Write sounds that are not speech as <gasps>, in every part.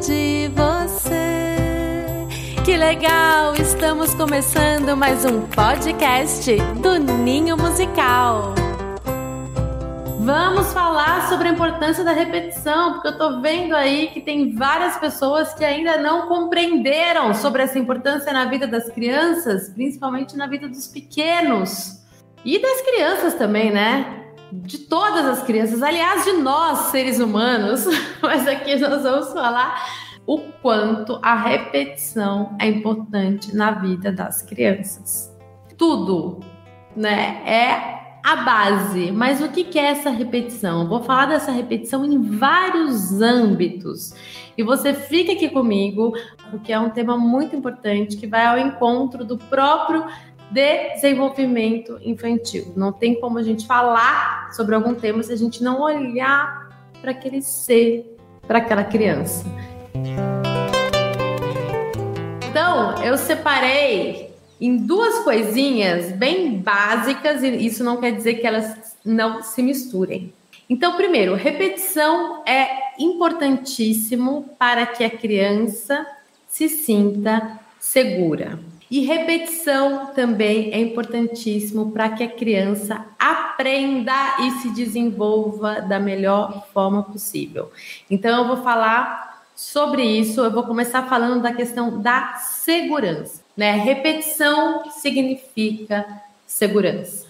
de você. Que legal! Estamos começando mais um podcast do Ninho Musical. Vamos falar sobre a importância da repetição, porque eu tô vendo aí que tem várias pessoas que ainda não compreenderam sobre essa importância na vida das crianças, principalmente na vida dos pequenos e das crianças também, né? De todas as crianças, aliás, de nós seres humanos, <laughs> mas aqui nós vamos falar o quanto a repetição é importante na vida das crianças. Tudo, né? É a base. Mas o que é essa repetição? vou falar dessa repetição em vários âmbitos. E você fica aqui comigo, porque é um tema muito importante que vai ao encontro do próprio desenvolvimento infantil. Não tem como a gente falar sobre algum tema se a gente não olhar para aquele ser, para aquela criança. Então, eu separei em duas coisinhas bem básicas, e isso não quer dizer que elas não se misturem. Então, primeiro, repetição é importantíssimo para que a criança se sinta segura. E repetição também é importantíssimo para que a criança aprenda e se desenvolva da melhor forma possível. Então, eu vou falar sobre isso. Eu vou começar falando da questão da segurança. Né? Repetição significa segurança.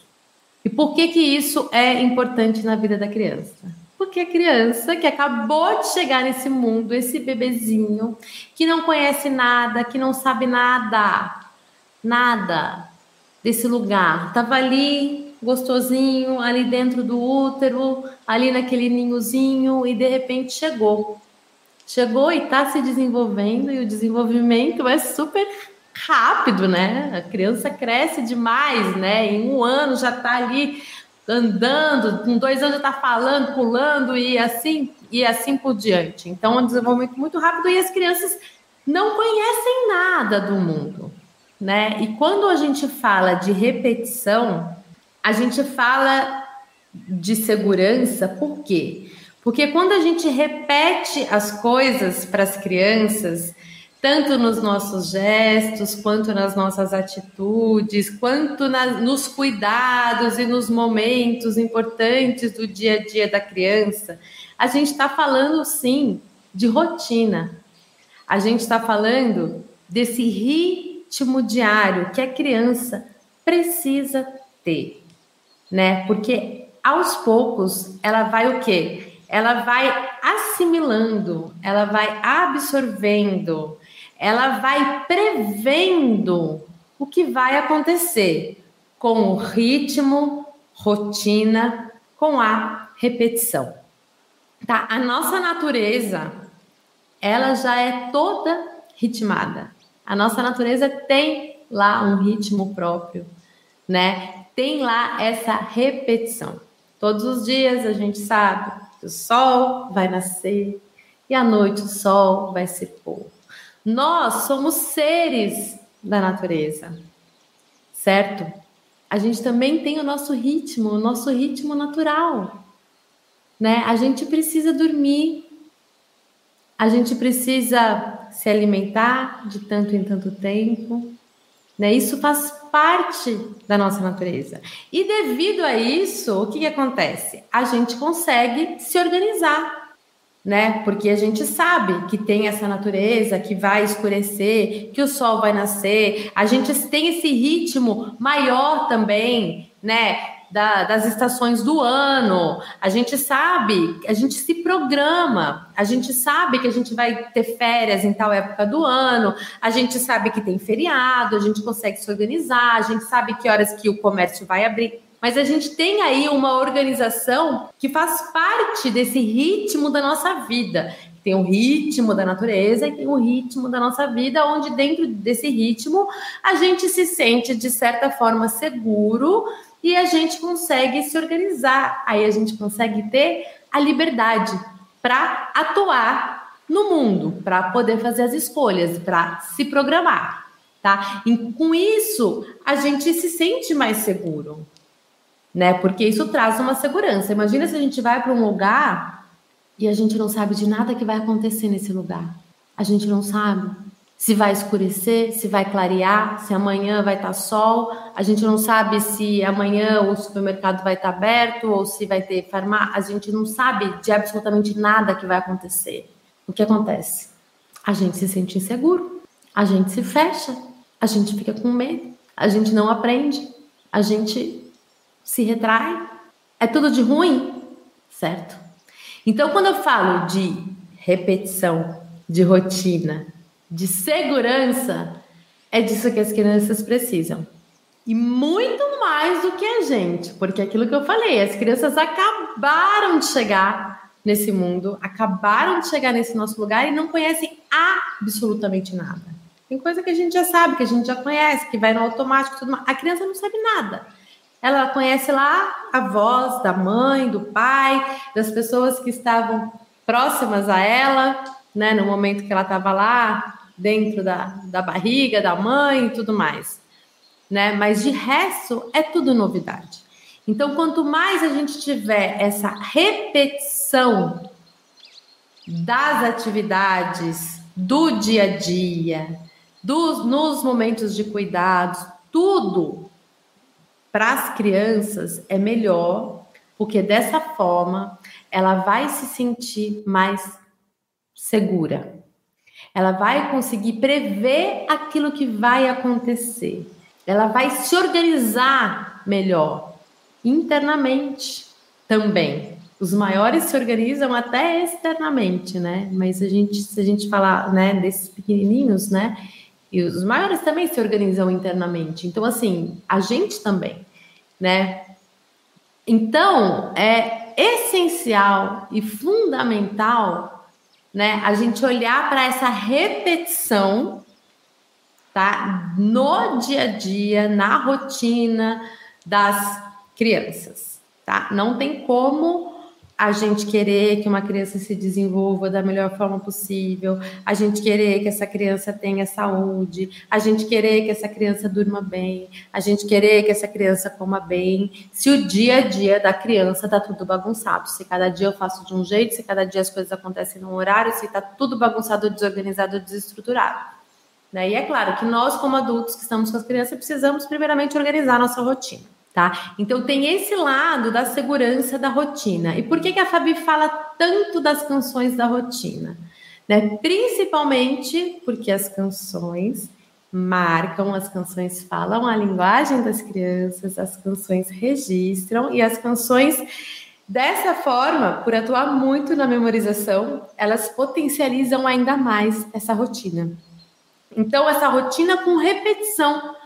E por que, que isso é importante na vida da criança? Porque a criança que acabou de chegar nesse mundo, esse bebezinho, que não conhece nada, que não sabe nada, nada desse lugar, estava ali gostosinho, ali dentro do útero, ali naquele ninhozinho, e de repente chegou. Chegou e está se desenvolvendo, e o desenvolvimento é super rápido, né? A criança cresce demais, né? Em um ano já está ali andando, com dois anos já está falando, pulando e assim e assim por diante. Então, é um desenvolvimento muito rápido e as crianças não conhecem nada do mundo, né? E quando a gente fala de repetição, a gente fala de segurança, por quê? Porque quando a gente repete as coisas para as crianças, tanto nos nossos gestos, quanto nas nossas atitudes, quanto na, nos cuidados e nos momentos importantes do dia a dia da criança. A gente está falando, sim, de rotina. A gente está falando desse ritmo diário que a criança precisa ter, né? Porque aos poucos ela vai o quê? Ela vai assimilando, ela vai absorvendo, ela vai prevendo o que vai acontecer com o ritmo, rotina, com a repetição. Tá? A nossa natureza, ela já é toda ritmada. A nossa natureza tem lá um ritmo próprio, né? Tem lá essa repetição. Todos os dias a gente sabe que o sol vai nascer e à noite o sol vai se pôr. Nós somos seres da natureza, certo? A gente também tem o nosso ritmo, o nosso ritmo natural, né? A gente precisa dormir, a gente precisa se alimentar de tanto em tanto tempo, né? Isso faz parte da nossa natureza. E devido a isso, o que, que acontece? A gente consegue se organizar né? Porque a gente sabe que tem essa natureza que vai escurecer, que o sol vai nascer, a gente tem esse ritmo maior também, né? Da, das estações do ano, a gente sabe, a gente se programa, a gente sabe que a gente vai ter férias em tal época do ano, a gente sabe que tem feriado, a gente consegue se organizar, a gente sabe que horas que o comércio vai abrir. Mas a gente tem aí uma organização que faz parte desse ritmo da nossa vida. Tem o ritmo da natureza e tem o ritmo da nossa vida, onde dentro desse ritmo a gente se sente de certa forma seguro e a gente consegue se organizar. Aí a gente consegue ter a liberdade para atuar no mundo, para poder fazer as escolhas, para se programar, tá? E com isso a gente se sente mais seguro né? Porque isso traz uma segurança. Imagina se a gente vai para um lugar e a gente não sabe de nada que vai acontecer nesse lugar. A gente não sabe se vai escurecer, se vai clarear, se amanhã vai estar sol. A gente não sabe se amanhã o supermercado vai estar aberto ou se vai ter farmácia. A gente não sabe de absolutamente nada que vai acontecer. O que acontece? A gente se sente inseguro, a gente se fecha, a gente fica com medo, a gente não aprende, a gente se retrai. É tudo de ruim, certo? Então, quando eu falo de repetição, de rotina, de segurança, é disso que as crianças precisam. E muito mais do que a gente, porque aquilo que eu falei, as crianças acabaram de chegar nesse mundo, acabaram de chegar nesse nosso lugar e não conhecem absolutamente nada. Tem coisa que a gente já sabe, que a gente já conhece, que vai no automático, tudo mais. A criança não sabe nada. Ela conhece lá a voz da mãe, do pai, das pessoas que estavam próximas a ela, né, no momento que ela estava lá dentro da, da barriga da mãe e tudo mais, né? Mas de resto é tudo novidade. Então, quanto mais a gente tiver essa repetição das atividades do dia a dia, dos, nos momentos de cuidados, tudo para as crianças é melhor, porque dessa forma ela vai se sentir mais segura. Ela vai conseguir prever aquilo que vai acontecer. Ela vai se organizar melhor internamente também. Os maiores se organizam até externamente, né? Mas a gente, se a gente falar, né, desses pequenininhos, né? E os maiores também se organizam internamente. Então, assim, a gente também, né? Então, é essencial e fundamental né? A gente olhar para essa repetição, tá? No dia a dia, na rotina das crianças, tá? Não tem como a gente querer que uma criança se desenvolva da melhor forma possível, a gente querer que essa criança tenha saúde, a gente querer que essa criança durma bem, a gente querer que essa criança coma bem, se o dia a dia da criança tá tudo bagunçado, se cada dia eu faço de um jeito, se cada dia as coisas acontecem num horário, se tá tudo bagunçado, desorganizado, desestruturado. Né? E é claro que nós, como adultos que estamos com as crianças, precisamos primeiramente organizar nossa rotina tá? Então tem esse lado da segurança da rotina. E por que, que a Fabi fala tanto das canções da rotina? Né? Principalmente porque as canções marcam, as canções falam a linguagem das crianças, as canções registram e as canções dessa forma, por atuar muito na memorização, elas potencializam ainda mais essa rotina. Então essa rotina com repetição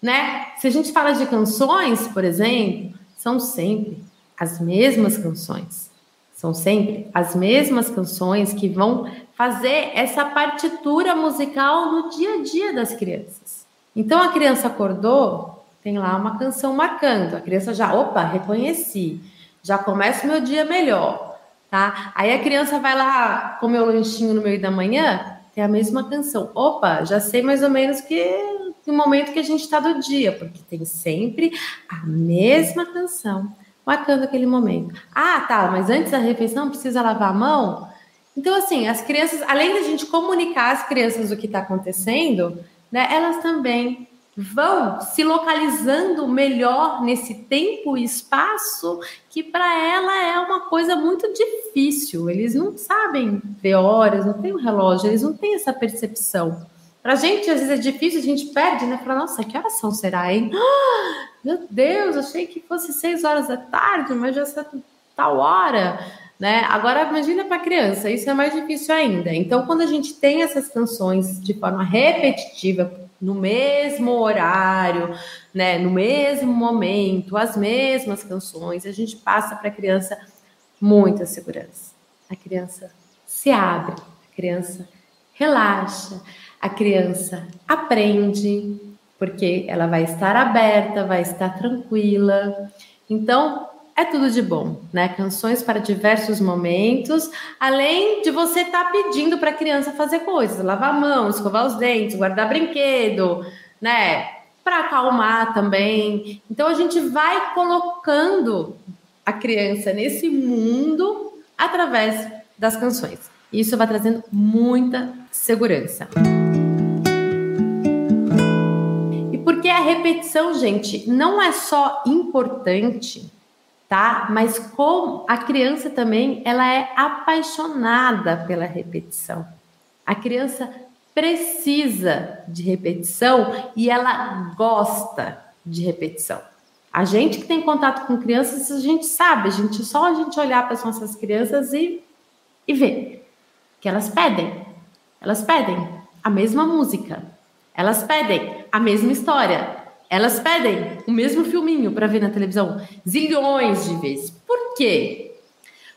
né? Se a gente fala de canções, por exemplo, são sempre as mesmas canções. São sempre as mesmas canções que vão fazer essa partitura musical no dia a dia das crianças. Então a criança acordou, tem lá uma canção marcando. A criança já, opa, reconheci. Já começa o meu dia melhor, tá? Aí a criança vai lá comer o lanchinho no meio da manhã, tem a mesma canção. Opa, já sei mais ou menos que no momento que a gente está do dia, porque tem sempre a mesma canção marcando aquele momento. Ah, tá, mas antes da refeição precisa lavar a mão? Então, assim, as crianças, além da gente comunicar às crianças o que está acontecendo, né, elas também vão se localizando melhor nesse tempo e espaço que para ela é uma coisa muito difícil. Eles não sabem ver horas, não tem um relógio, eles não têm essa percepção. Pra gente, às vezes é difícil, a gente perde, né? Fala, nossa, que horas são será, hein? Ah, <gasps> meu Deus, achei que fosse seis horas da tarde, mas já está tal hora, né? Agora, imagina para criança, isso é mais difícil ainda. Então, quando a gente tem essas canções de forma repetitiva, no mesmo horário, né, no mesmo momento, as mesmas canções, a gente passa para a criança muita segurança. A criança se abre, a criança relaxa, a criança aprende, porque ela vai estar aberta, vai estar tranquila. Então, é tudo de bom, né? Canções para diversos momentos, além de você estar tá pedindo para a criança fazer coisas, lavar a mão, escovar os dentes, guardar brinquedo, né? Para acalmar também. Então a gente vai colocando a criança nesse mundo através das canções. Isso vai trazendo muita segurança. E porque a repetição, gente, não é só importante, tá? Mas como a criança também, ela é apaixonada pela repetição. A criança precisa de repetição e ela gosta de repetição. A gente que tem contato com crianças, a gente sabe, a gente só a gente olhar para as nossas crianças e, e ver que elas pedem. Elas pedem a mesma música. Elas pedem a mesma história. Elas pedem o mesmo filminho para ver na televisão zilhões de vezes. Por quê?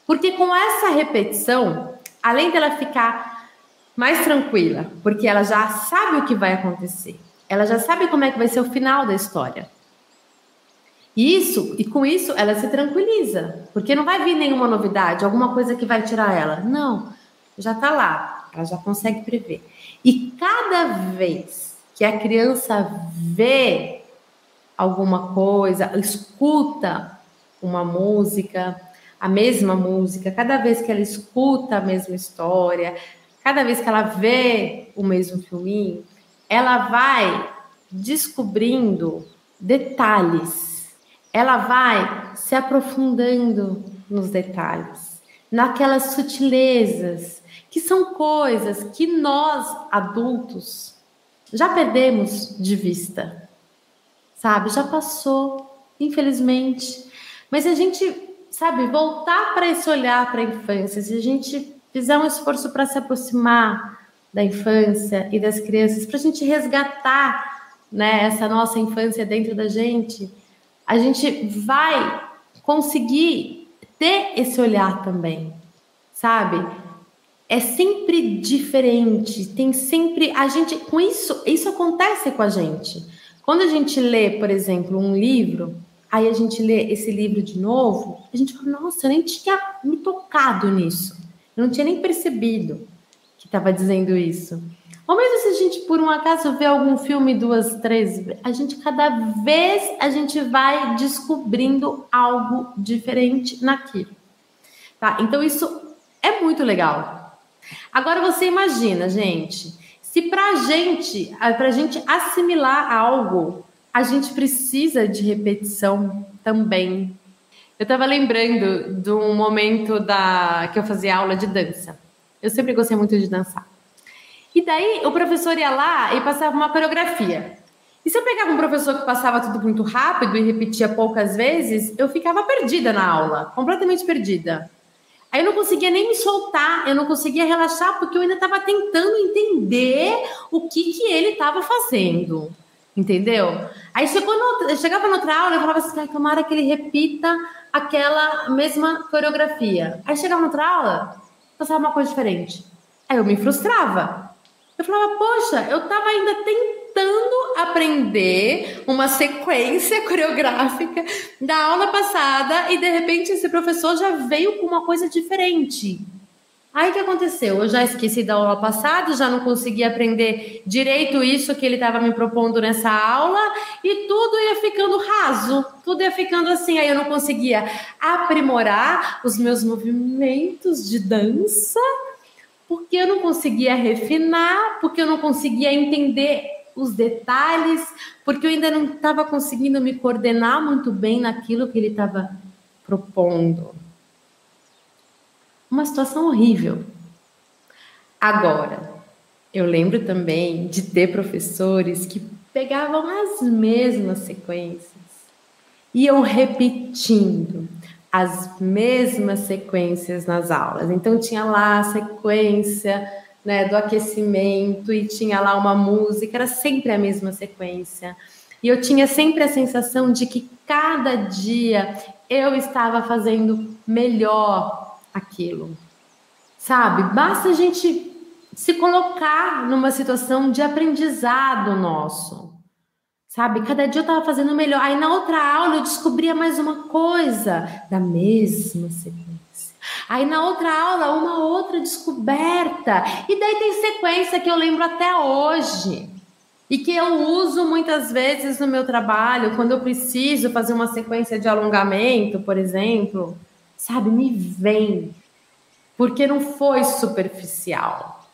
Porque com essa repetição, além dela ficar mais tranquila, porque ela já sabe o que vai acontecer, ela já sabe como é que vai ser o final da história. Isso, e com isso ela se tranquiliza, porque não vai vir nenhuma novidade, alguma coisa que vai tirar ela. Não, já está lá, ela já consegue prever. E cada vez que a criança vê alguma coisa, escuta uma música, a mesma música, cada vez que ela escuta a mesma história, cada vez que ela vê o mesmo filminho, ela vai descobrindo detalhes ela vai se aprofundando nos detalhes, naquelas sutilezas, que são coisas que nós adultos já perdemos de vista, sabe? Já passou, infelizmente. Mas se a gente, sabe, voltar para esse olhar para a infância, se a gente fizer um esforço para se aproximar da infância e das crianças, para a gente resgatar né, essa nossa infância dentro da gente, a gente vai conseguir ter esse olhar também, sabe? É sempre diferente, tem sempre a gente com isso, isso acontece com a gente. Quando a gente lê, por exemplo, um livro, aí a gente lê esse livro de novo, a gente fala: "Nossa, eu nem tinha me tocado nisso. Eu não tinha nem percebido que estava dizendo isso". Ou mesmo se a gente, por um acaso, vê algum filme duas, três, a gente cada vez a gente vai descobrindo algo diferente naquilo. Tá? Então isso é muito legal. Agora você imagina, gente, se pra gente, pra gente assimilar algo, a gente precisa de repetição também. Eu estava lembrando de um momento da que eu fazia aula de dança. Eu sempre gostei muito de dançar. E daí o professor ia lá e passava uma coreografia. E se eu pegava um professor que passava tudo muito rápido e repetia poucas vezes, eu ficava perdida na aula, completamente perdida. Aí eu não conseguia nem me soltar, eu não conseguia relaxar, porque eu ainda estava tentando entender o que, que ele estava fazendo. Entendeu? Aí chegou no, chegava na outra aula, eu falava assim, tomara que ele repita aquela mesma coreografia. Aí chegava na outra aula, passava uma coisa diferente. Aí eu me frustrava. Eu falava, poxa, eu estava ainda tentando aprender uma sequência <laughs> coreográfica da aula passada e de repente esse professor já veio com uma coisa diferente. Aí o que aconteceu? Eu já esqueci da aula passada, já não consegui aprender direito isso que ele estava me propondo nessa aula e tudo ia ficando raso, tudo ia ficando assim. Aí eu não conseguia aprimorar os meus movimentos de dança porque eu não conseguia refinar, porque eu não conseguia entender os detalhes, porque eu ainda não estava conseguindo me coordenar muito bem naquilo que ele estava propondo. Uma situação horrível. Agora, eu lembro também de ter professores que pegavam as mesmas sequências, iam repetindo, as mesmas sequências nas aulas. Então tinha lá a sequência né, do aquecimento e tinha lá uma música, era sempre a mesma sequência. E eu tinha sempre a sensação de que cada dia eu estava fazendo melhor aquilo. Sabe? Basta a gente se colocar numa situação de aprendizado nosso. Sabe? Cada dia eu estava fazendo melhor. Aí na outra aula eu descobria mais uma coisa da mesma sequência. Aí na outra aula, uma outra descoberta. E daí tem sequência que eu lembro até hoje. E que eu uso muitas vezes no meu trabalho, quando eu preciso fazer uma sequência de alongamento, por exemplo. Sabe? Me vem. porque não foi superficial,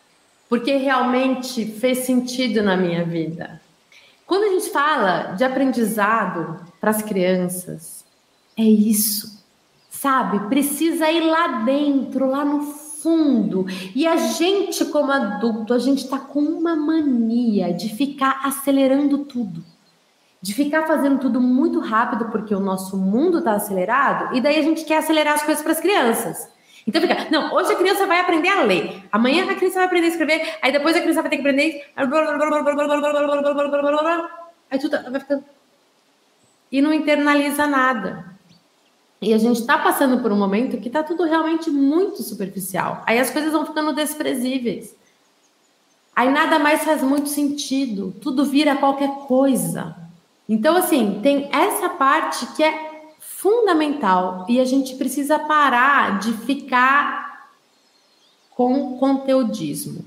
porque realmente fez sentido na minha vida. Quando a gente fala de aprendizado para as crianças, é isso, sabe? Precisa ir lá dentro, lá no fundo. E a gente, como adulto, a gente está com uma mania de ficar acelerando tudo de ficar fazendo tudo muito rápido porque o nosso mundo está acelerado e daí a gente quer acelerar as coisas para as crianças. Então fica, não, hoje a criança vai aprender a ler, amanhã a criança vai aprender a escrever, aí depois a criança vai ter que aprender. Aí tudo vai ficando. E não internaliza nada. E a gente está passando por um momento que está tudo realmente muito superficial. Aí as coisas vão ficando desprezíveis. Aí nada mais faz muito sentido. Tudo vira qualquer coisa. Então, assim, tem essa parte que é fundamental e a gente precisa parar de ficar com conteudismo.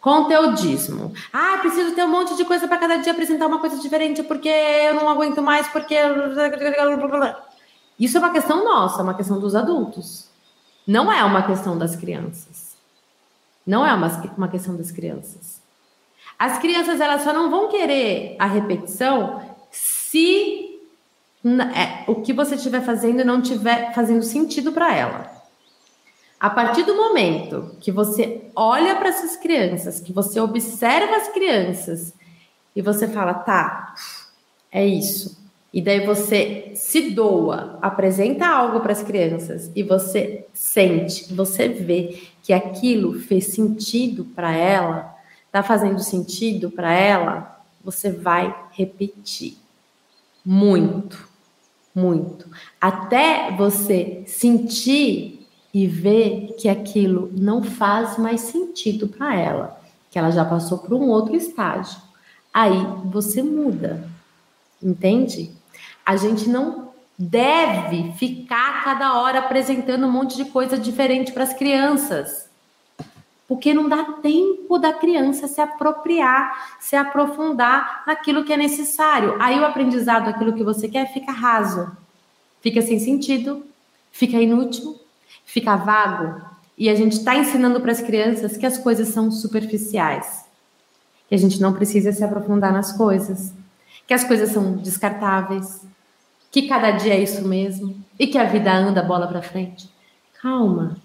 Conteudismo. Ah, preciso ter um monte de coisa para cada dia apresentar uma coisa diferente porque eu não aguento mais, porque. Isso é uma questão nossa, uma questão dos adultos. Não é uma questão das crianças. Não é uma, uma questão das crianças. As crianças elas só não vão querer a repetição se é, o que você estiver fazendo não estiver fazendo sentido para ela. A partir do momento que você olha para essas crianças, que você observa as crianças e você fala, tá, é isso. E daí você se doa, apresenta algo para as crianças e você sente, você vê que aquilo fez sentido para ela, tá fazendo sentido para ela, você vai repetir. Muito, muito. Até você sentir e ver que aquilo não faz mais sentido para ela, que ela já passou por um outro estágio. Aí você muda, entende? A gente não deve ficar cada hora apresentando um monte de coisa diferente para as crianças porque não dá tempo da criança se apropriar, se aprofundar naquilo que é necessário. Aí o aprendizado, aquilo que você quer, fica raso, fica sem sentido, fica inútil, fica vago. E a gente está ensinando para as crianças que as coisas são superficiais, que a gente não precisa se aprofundar nas coisas, que as coisas são descartáveis, que cada dia é isso mesmo e que a vida anda bola para frente. Calma,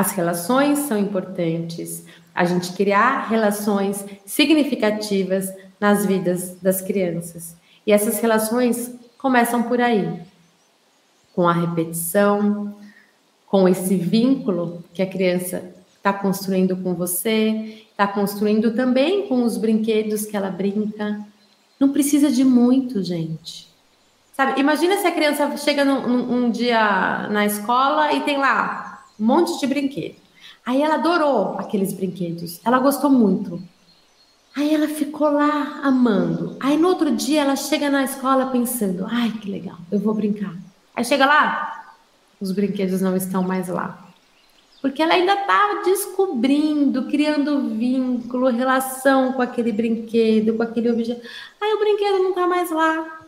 as relações são importantes, a gente criar relações significativas nas vidas das crianças. E essas relações começam por aí, com a repetição, com esse vínculo que a criança está construindo com você, está construindo também com os brinquedos que ela brinca. Não precisa de muito, gente. Sabe? Imagina se a criança chega num, num, um dia na escola e tem lá um monte de brinquedo. Aí ela adorou aqueles brinquedos, ela gostou muito. Aí ela ficou lá amando. Aí no outro dia ela chega na escola pensando: ai que legal, eu vou brincar. Aí chega lá, os brinquedos não estão mais lá. Porque ela ainda está descobrindo, criando vínculo, relação com aquele brinquedo, com aquele objeto. Aí o brinquedo não está mais lá.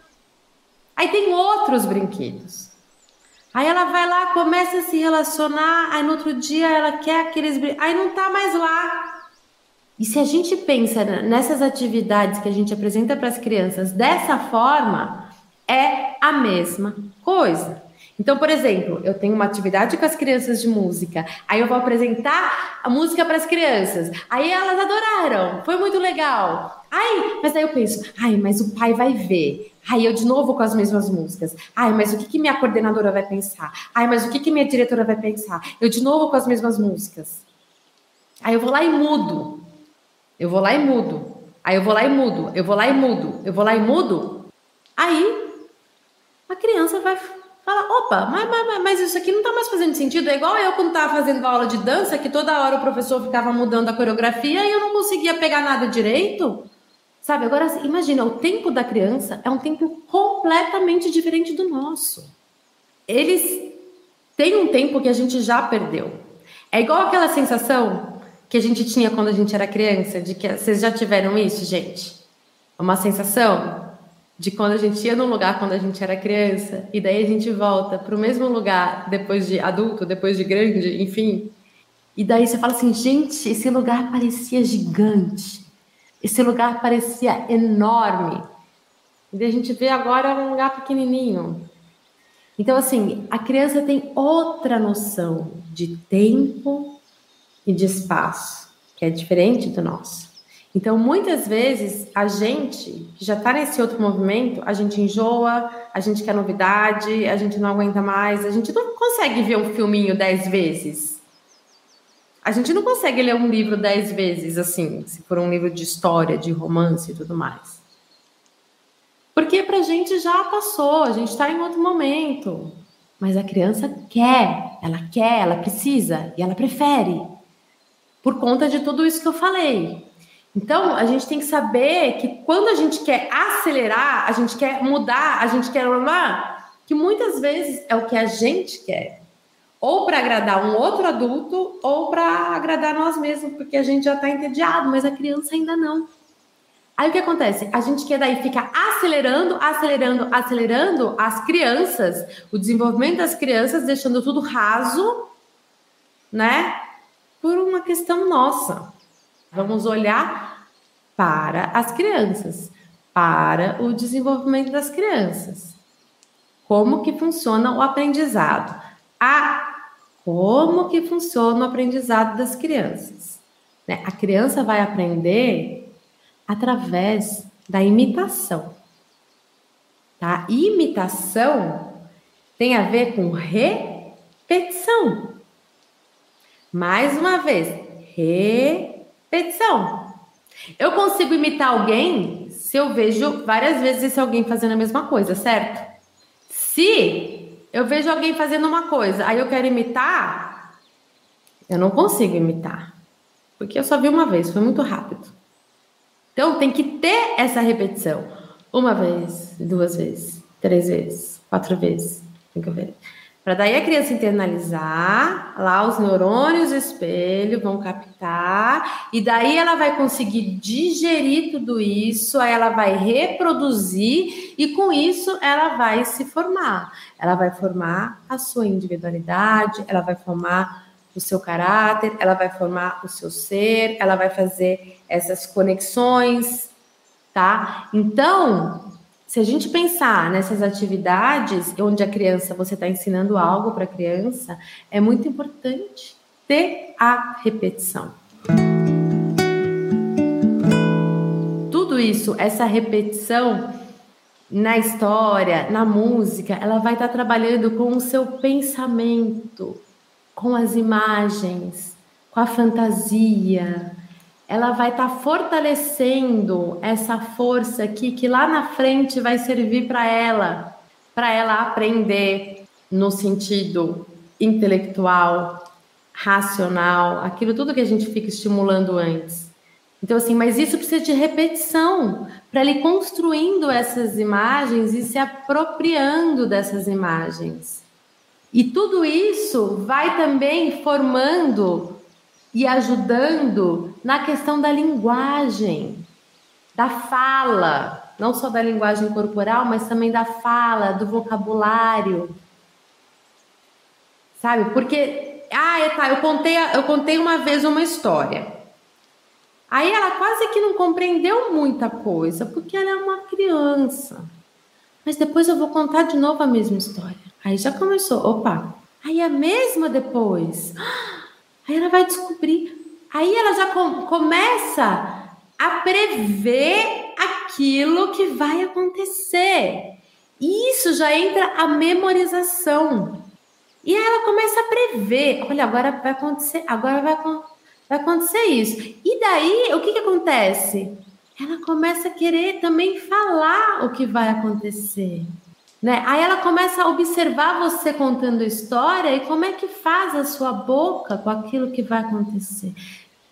Aí tem outros brinquedos. Aí ela vai lá, começa a se relacionar, aí no outro dia ela quer aqueles. Aí não tá mais lá. E se a gente pensa nessas atividades que a gente apresenta para as crianças dessa forma, é a mesma coisa. Então, por exemplo, eu tenho uma atividade com as crianças de música, aí eu vou apresentar a música para as crianças. Aí elas adoraram, foi muito legal. Ai, mas aí eu penso, ai, mas o pai vai ver. Aí eu de novo com as mesmas músicas. Ai, mas o que, que minha coordenadora vai pensar? Ai, mas o que, que minha diretora vai pensar? Eu de novo com as mesmas músicas. Aí eu vou lá e mudo. Eu vou lá e mudo. Aí eu vou lá e mudo. Eu vou lá e mudo. Eu vou lá e mudo. Aí a criança vai falar: opa, mas, mas, mas isso aqui não tá mais fazendo sentido. É igual eu quando tava fazendo aula de dança, que toda hora o professor ficava mudando a coreografia e eu não conseguia pegar nada direito. Sabe, agora imagina, o tempo da criança é um tempo completamente diferente do nosso. Eles têm um tempo que a gente já perdeu. É igual aquela sensação que a gente tinha quando a gente era criança, de que vocês já tiveram isso, gente? Uma sensação de quando a gente ia num lugar quando a gente era criança, e daí a gente volta para o mesmo lugar depois de adulto, depois de grande, enfim. E daí você fala assim, gente, esse lugar parecia gigante, esse lugar parecia enorme. E a gente vê agora um lugar pequenininho. Então, assim, a criança tem outra noção de tempo e de espaço, que é diferente do nosso. Então, muitas vezes, a gente que já está nesse outro movimento, a gente enjoa, a gente quer novidade, a gente não aguenta mais, a gente não consegue ver um filminho dez vezes. A gente não consegue ler um livro dez vezes, assim, se for um livro de história, de romance e tudo mais. Porque para a gente já passou, a gente está em outro momento. Mas a criança quer, ela quer, ela precisa e ela prefere. Por conta de tudo isso que eu falei. Então, a gente tem que saber que quando a gente quer acelerar, a gente quer mudar, a gente quer lá, que muitas vezes é o que a gente quer. Ou para agradar um outro adulto, ou para agradar nós mesmos, porque a gente já está entediado, mas a criança ainda não. Aí o que acontece? A gente quer daí ficar acelerando, acelerando, acelerando as crianças, o desenvolvimento das crianças, deixando tudo raso, né? Por uma questão nossa. Vamos olhar para as crianças, para o desenvolvimento das crianças. Como que funciona o aprendizado? A como que funciona o aprendizado das crianças? Né? A criança vai aprender através da imitação. Tá? Imitação tem a ver com repetição. Mais uma vez, repetição Petição. Eu consigo imitar alguém se eu vejo várias vezes esse alguém fazendo a mesma coisa, certo? Se eu vejo alguém fazendo uma coisa, aí eu quero imitar, eu não consigo imitar. Porque eu só vi uma vez, foi muito rápido. Então tem que ter essa repetição. Uma vez, duas vezes, três vezes, quatro vezes, cinco vezes. Para daí a criança internalizar, lá os neurônios espelho vão captar, e daí ela vai conseguir digerir tudo isso, aí ela vai reproduzir, e com isso ela vai se formar. Ela vai formar a sua individualidade, ela vai formar o seu caráter, ela vai formar o seu ser, ela vai fazer essas conexões, tá? Então, se a gente pensar nessas atividades onde a criança, você está ensinando algo para a criança, é muito importante ter a repetição. Tudo isso, essa repetição na história, na música, ela vai estar tá trabalhando com o seu pensamento, com as imagens, com a fantasia, ela vai estar tá fortalecendo essa força aqui que lá na frente vai servir para ela, para ela aprender no sentido intelectual, racional, aquilo tudo que a gente fica estimulando antes. Então assim, mas isso precisa de repetição para ele construindo essas imagens e se apropriando dessas imagens. E tudo isso vai também formando e ajudando na questão da linguagem, da fala, não só da linguagem corporal, mas também da fala, do vocabulário. Sabe? Porque, ah, é, tá, eu contei, eu contei uma vez uma história. Aí ela quase que não compreendeu muita coisa, porque ela é uma criança. Mas depois eu vou contar de novo a mesma história. Aí já começou, opa. Aí a mesma depois. Ah, Aí ela vai descobrir. Aí ela já com, começa a prever aquilo que vai acontecer. E isso já entra a memorização. E ela começa a prever. Olha, agora vai acontecer, agora vai, vai acontecer isso. E daí, o que, que acontece? Ela começa a querer também falar o que vai acontecer. Né? Aí ela começa a observar você contando história e como é que faz a sua boca com aquilo que vai acontecer.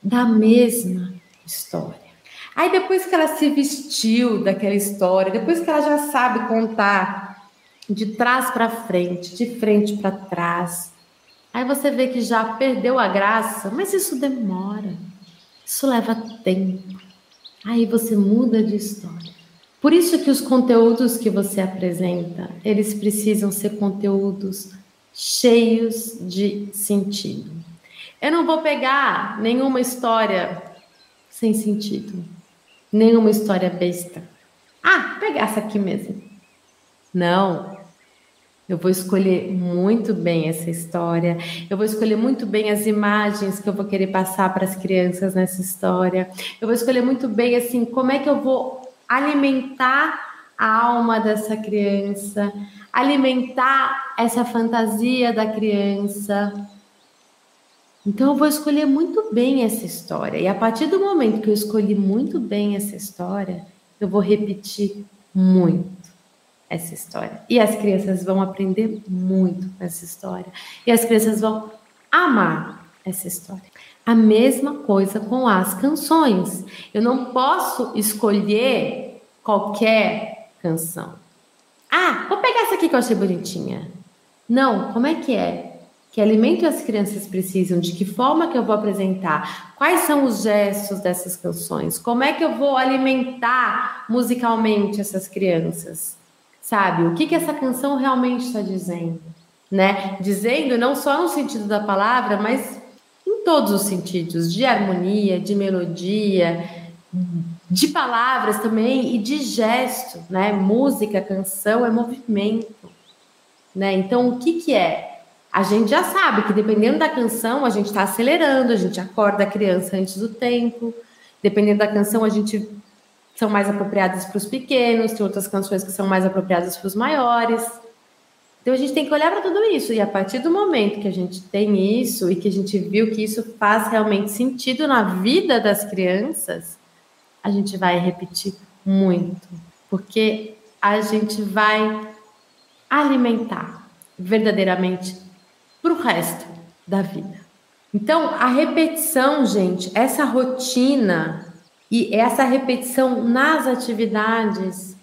Da mesma história. Aí depois que ela se vestiu daquela história, depois que ela já sabe contar de trás para frente, de frente para trás, aí você vê que já perdeu a graça, mas isso demora. Isso leva tempo. Aí você muda de história. Por isso que os conteúdos que você apresenta, eles precisam ser conteúdos cheios de sentido. Eu não vou pegar nenhuma história sem sentido, nenhuma história besta. Ah, pegar essa aqui mesmo. Não. Eu vou escolher muito bem essa história. Eu vou escolher muito bem as imagens que eu vou querer passar para as crianças nessa história. Eu vou escolher muito bem assim como é que eu vou alimentar a alma dessa criança, alimentar essa fantasia da criança. Então eu vou escolher muito bem essa história. E a partir do momento que eu escolhi muito bem essa história, eu vou repetir muito essa história. E as crianças vão aprender muito com essa história. E as crianças vão amar essa história. A mesma coisa com as canções. Eu não posso escolher qualquer canção. Ah, vou pegar essa aqui que eu achei bonitinha. Não, como é que é? Que alimento as crianças precisam? De que forma que eu vou apresentar? Quais são os gestos dessas canções? Como é que eu vou alimentar musicalmente essas crianças? Sabe? O que, que essa canção realmente está dizendo? Né? Dizendo não só no sentido da palavra, mas em todos os sentidos, de harmonia, de melodia, de palavras também e de gesto, né? Música, canção é movimento, né? Então, o que que é? a gente já sabe que dependendo da canção, a gente está acelerando, a gente acorda a criança antes do tempo. Dependendo da canção, a gente são mais apropriadas para os pequenos, tem outras canções que são mais apropriadas para os maiores. Então a gente tem que olhar para tudo isso e a partir do momento que a gente tem isso e que a gente viu que isso faz realmente sentido na vida das crianças, a gente vai repetir muito, porque a gente vai alimentar verdadeiramente para o resto da vida. Então, a repetição, gente, essa rotina e essa repetição nas atividades.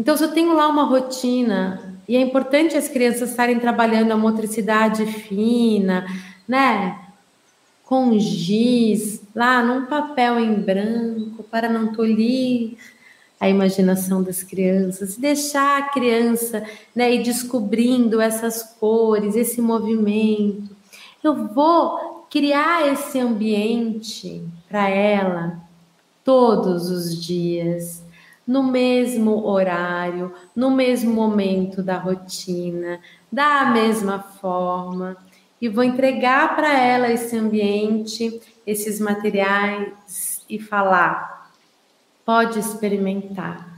Então, se eu tenho lá uma rotina, e é importante as crianças estarem trabalhando a motricidade fina, né? Com giz, lá num papel em branco, para não tolir a imaginação das crianças, deixar a criança né, ir descobrindo essas cores, esse movimento. Eu vou criar esse ambiente para ela todos os dias, no mesmo horário, no mesmo momento da rotina, da mesma forma, e vou entregar para ela esse ambiente, esses materiais e falar: pode experimentar,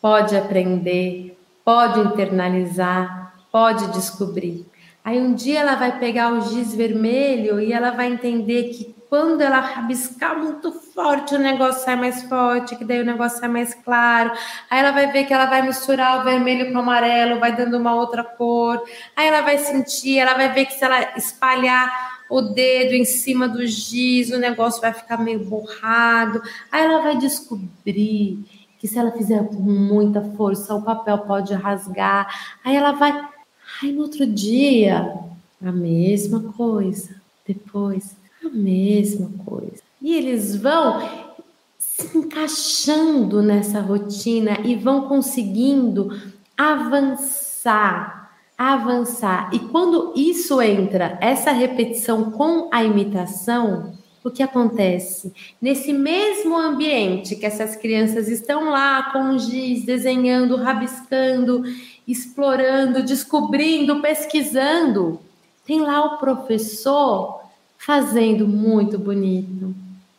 pode aprender, pode internalizar, pode descobrir. Aí um dia ela vai pegar o giz vermelho e ela vai entender que quando ela rabiscar muito forte, o negócio sai mais forte, que daí o negócio sai mais claro. Aí ela vai ver que ela vai misturar o vermelho com o amarelo, vai dando uma outra cor. Aí ela vai sentir, ela vai ver que se ela espalhar o dedo em cima do giz, o negócio vai ficar meio borrado. Aí ela vai descobrir que se ela fizer com muita força, o papel pode rasgar. Aí ela vai. Aí no outro dia, a mesma coisa. Depois, a mesma coisa. E eles vão se encaixando nessa rotina e vão conseguindo avançar avançar. E quando isso entra, essa repetição com a imitação, o que acontece? Nesse mesmo ambiente que essas crianças estão lá com giz, desenhando, rabiscando, explorando, descobrindo, pesquisando, tem lá o professor fazendo muito bonito,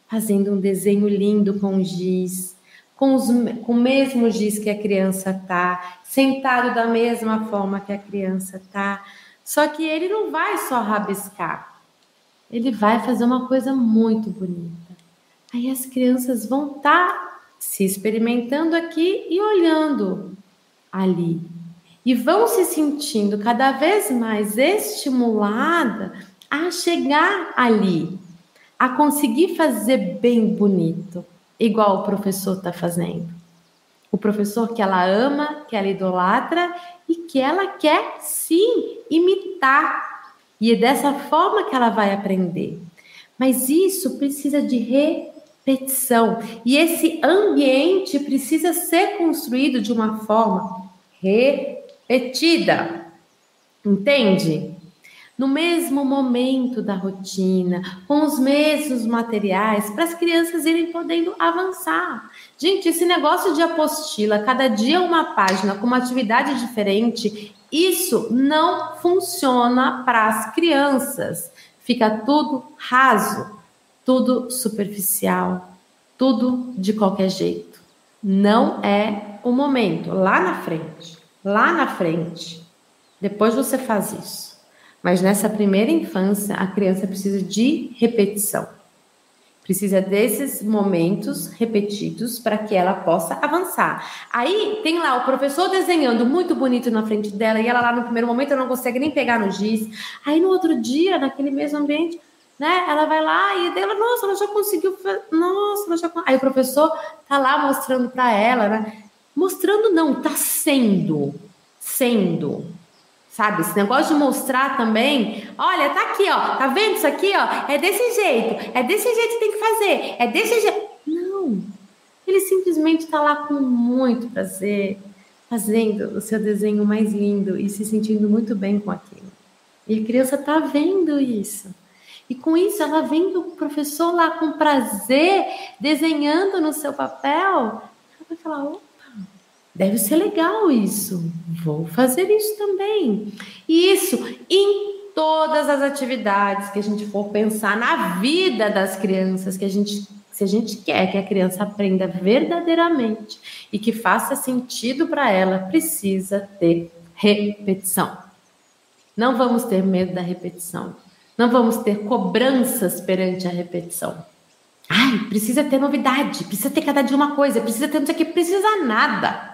fazendo um desenho lindo com giz, com, os, com o mesmo giz que a criança tá, sentado da mesma forma que a criança tá. Só que ele não vai só rabiscar, ele vai fazer uma coisa muito bonita. Aí as crianças vão estar tá se experimentando aqui e olhando ali. E vão se sentindo cada vez mais estimulada a chegar ali, a conseguir fazer bem bonito igual o professor está fazendo. O professor que ela ama, que ela idolatra e que ela quer sim imitar. E é dessa forma que ela vai aprender. Mas isso precisa de repetição. E esse ambiente precisa ser construído de uma forma repetida. Entende? No mesmo momento da rotina, com os mesmos materiais, para as crianças irem podendo avançar. Gente, esse negócio de apostila, cada dia uma página com uma atividade diferente, isso não funciona para as crianças. Fica tudo raso, tudo superficial, tudo de qualquer jeito. Não é o momento. Lá na frente, lá na frente, depois você faz isso. Mas nessa primeira infância, a criança precisa de repetição. Precisa desses momentos repetidos para que ela possa avançar. Aí tem lá o professor desenhando muito bonito na frente dela e ela lá no primeiro momento não consegue nem pegar no giz. Aí no outro dia, naquele mesmo ambiente, né? Ela vai lá e dela, nossa, ela já conseguiu, nossa, ela já. Aí o professor tá lá mostrando para ela, né? Mostrando não, tá sendo, sendo Sabe, esse negócio de mostrar também, olha, tá aqui, ó, tá vendo isso aqui, ó? É desse jeito, é desse jeito que tem que fazer, é desse jeito. Não. Ele simplesmente tá lá com muito prazer, fazendo o seu desenho mais lindo e se sentindo muito bem com aquilo. E a criança tá vendo isso. E com isso, ela vendo o professor lá com prazer, desenhando no seu papel, ela vai falar: opa, Deve ser legal isso. Vou fazer isso também. E isso em todas as atividades que a gente for pensar na vida das crianças, que a gente, se a gente quer que a criança aprenda verdadeiramente e que faça sentido para ela, precisa ter repetição. Não vamos ter medo da repetição. Não vamos ter cobranças perante a repetição. Ai, precisa ter novidade, precisa ter cada dia uma coisa, precisa ter não sei o que, precisa nada.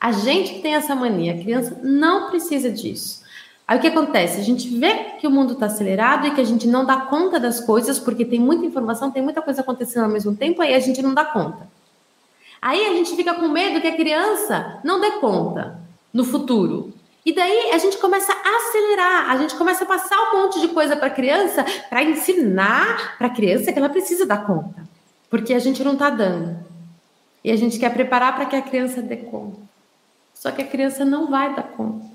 A gente tem essa mania, a criança não precisa disso. Aí o que acontece? A gente vê que o mundo está acelerado e que a gente não dá conta das coisas, porque tem muita informação, tem muita coisa acontecendo ao mesmo tempo, aí a gente não dá conta. Aí a gente fica com medo que a criança não dê conta no futuro. E daí a gente começa a acelerar, a gente começa a passar um monte de coisa para a criança para ensinar para a criança que ela precisa dar conta. Porque a gente não está dando. E a gente quer preparar para que a criança dê conta. Só que a criança não vai dar conta.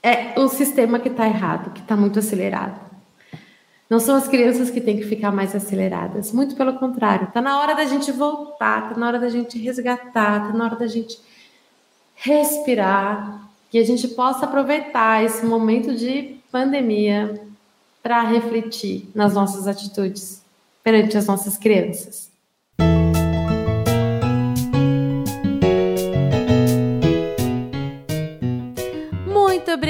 É o sistema que está errado, que está muito acelerado. Não são as crianças que têm que ficar mais aceleradas, muito pelo contrário. Está na hora da gente voltar, está na hora da gente resgatar, está na hora da gente respirar, que a gente possa aproveitar esse momento de pandemia para refletir nas nossas atitudes perante as nossas crianças.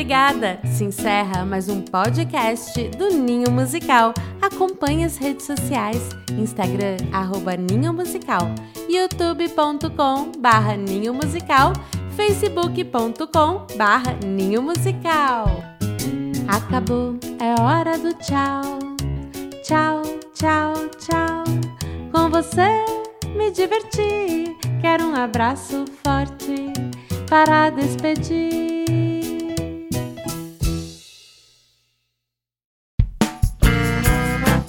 Obrigada! Se encerra mais um podcast do Ninho Musical. Acompanhe as redes sociais, Instagram, arroba Ninho Musical, youtube.com barra Ninho Musical, facebook.com barra Ninho Musical. Acabou, é hora do tchau. Tchau, tchau, tchau. Com você me diverti. Quero um abraço forte para despedir.